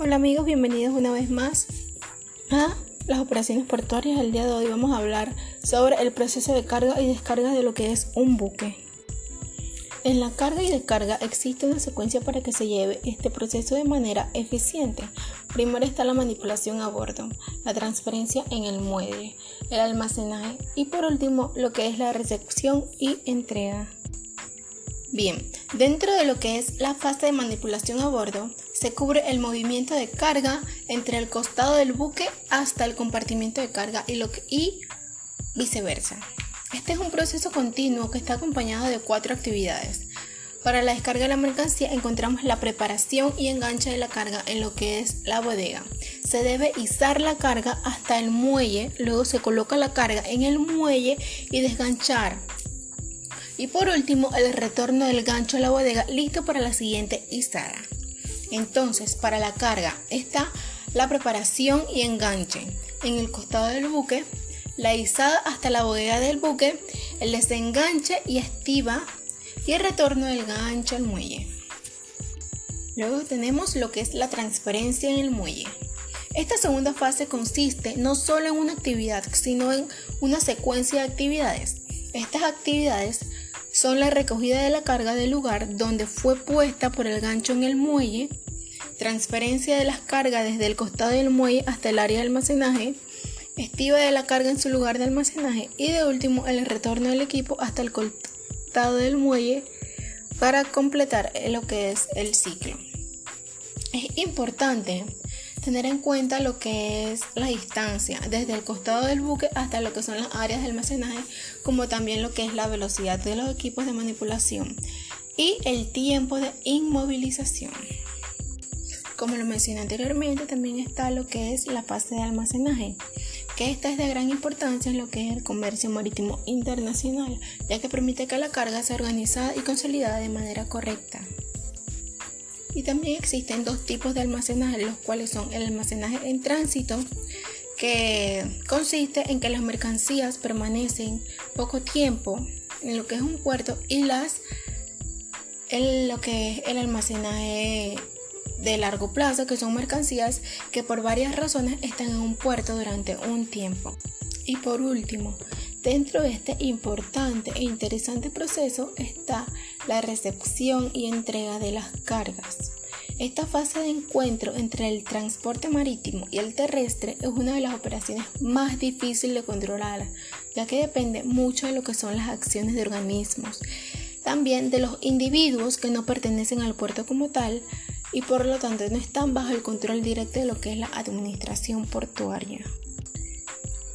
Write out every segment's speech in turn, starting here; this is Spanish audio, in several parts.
Hola amigos, bienvenidos una vez más a las operaciones portuarias. El día de hoy vamos a hablar sobre el proceso de carga y descarga de lo que es un buque. En la carga y descarga existe una secuencia para que se lleve este proceso de manera eficiente. Primero está la manipulación a bordo, la transferencia en el muelle, el almacenaje y por último lo que es la recepción y entrega. Bien, dentro de lo que es la fase de manipulación a bordo, se cubre el movimiento de carga entre el costado del buque hasta el compartimiento de carga y, viceversa. Este es un proceso continuo que está acompañado de cuatro actividades. Para la descarga de la mercancía encontramos la preparación y enganche de la carga en lo que es la bodega. Se debe izar la carga hasta el muelle, luego se coloca la carga en el muelle y desganchar y por último, el retorno del gancho a la bodega listo para la siguiente izada. Entonces, para la carga está la preparación y enganche en el costado del buque, la izada hasta la bodega del buque, el desenganche y estiva y el retorno del gancho al muelle. Luego tenemos lo que es la transferencia en el muelle. Esta segunda fase consiste no solo en una actividad, sino en una secuencia de actividades. Estas actividades son la recogida de la carga del lugar donde fue puesta por el gancho en el muelle, transferencia de las cargas desde el costado del muelle hasta el área de almacenaje, estiva de la carga en su lugar de almacenaje y de último el retorno del equipo hasta el costado del muelle para completar lo que es el ciclo. Es importante tener en cuenta lo que es la distancia desde el costado del buque hasta lo que son las áreas de almacenaje, como también lo que es la velocidad de los equipos de manipulación y el tiempo de inmovilización. Como lo mencioné anteriormente, también está lo que es la fase de almacenaje, que esta es de gran importancia en lo que es el comercio marítimo internacional, ya que permite que la carga sea organizada y consolidada de manera correcta. Y también existen dos tipos de almacenaje, los cuales son el almacenaje en tránsito, que consiste en que las mercancías permanecen poco tiempo en lo que es un puerto y las en lo que es el almacenaje de largo plazo, que son mercancías que por varias razones están en un puerto durante un tiempo. Y por último, dentro de este importante e interesante proceso está la recepción y entrega de las cargas. Esta fase de encuentro entre el transporte marítimo y el terrestre es una de las operaciones más difíciles de controlar, ya que depende mucho de lo que son las acciones de organismos, también de los individuos que no pertenecen al puerto como tal y por lo tanto no están bajo el control directo de lo que es la administración portuaria.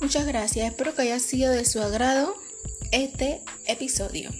Muchas gracias, espero que haya sido de su agrado este episodio.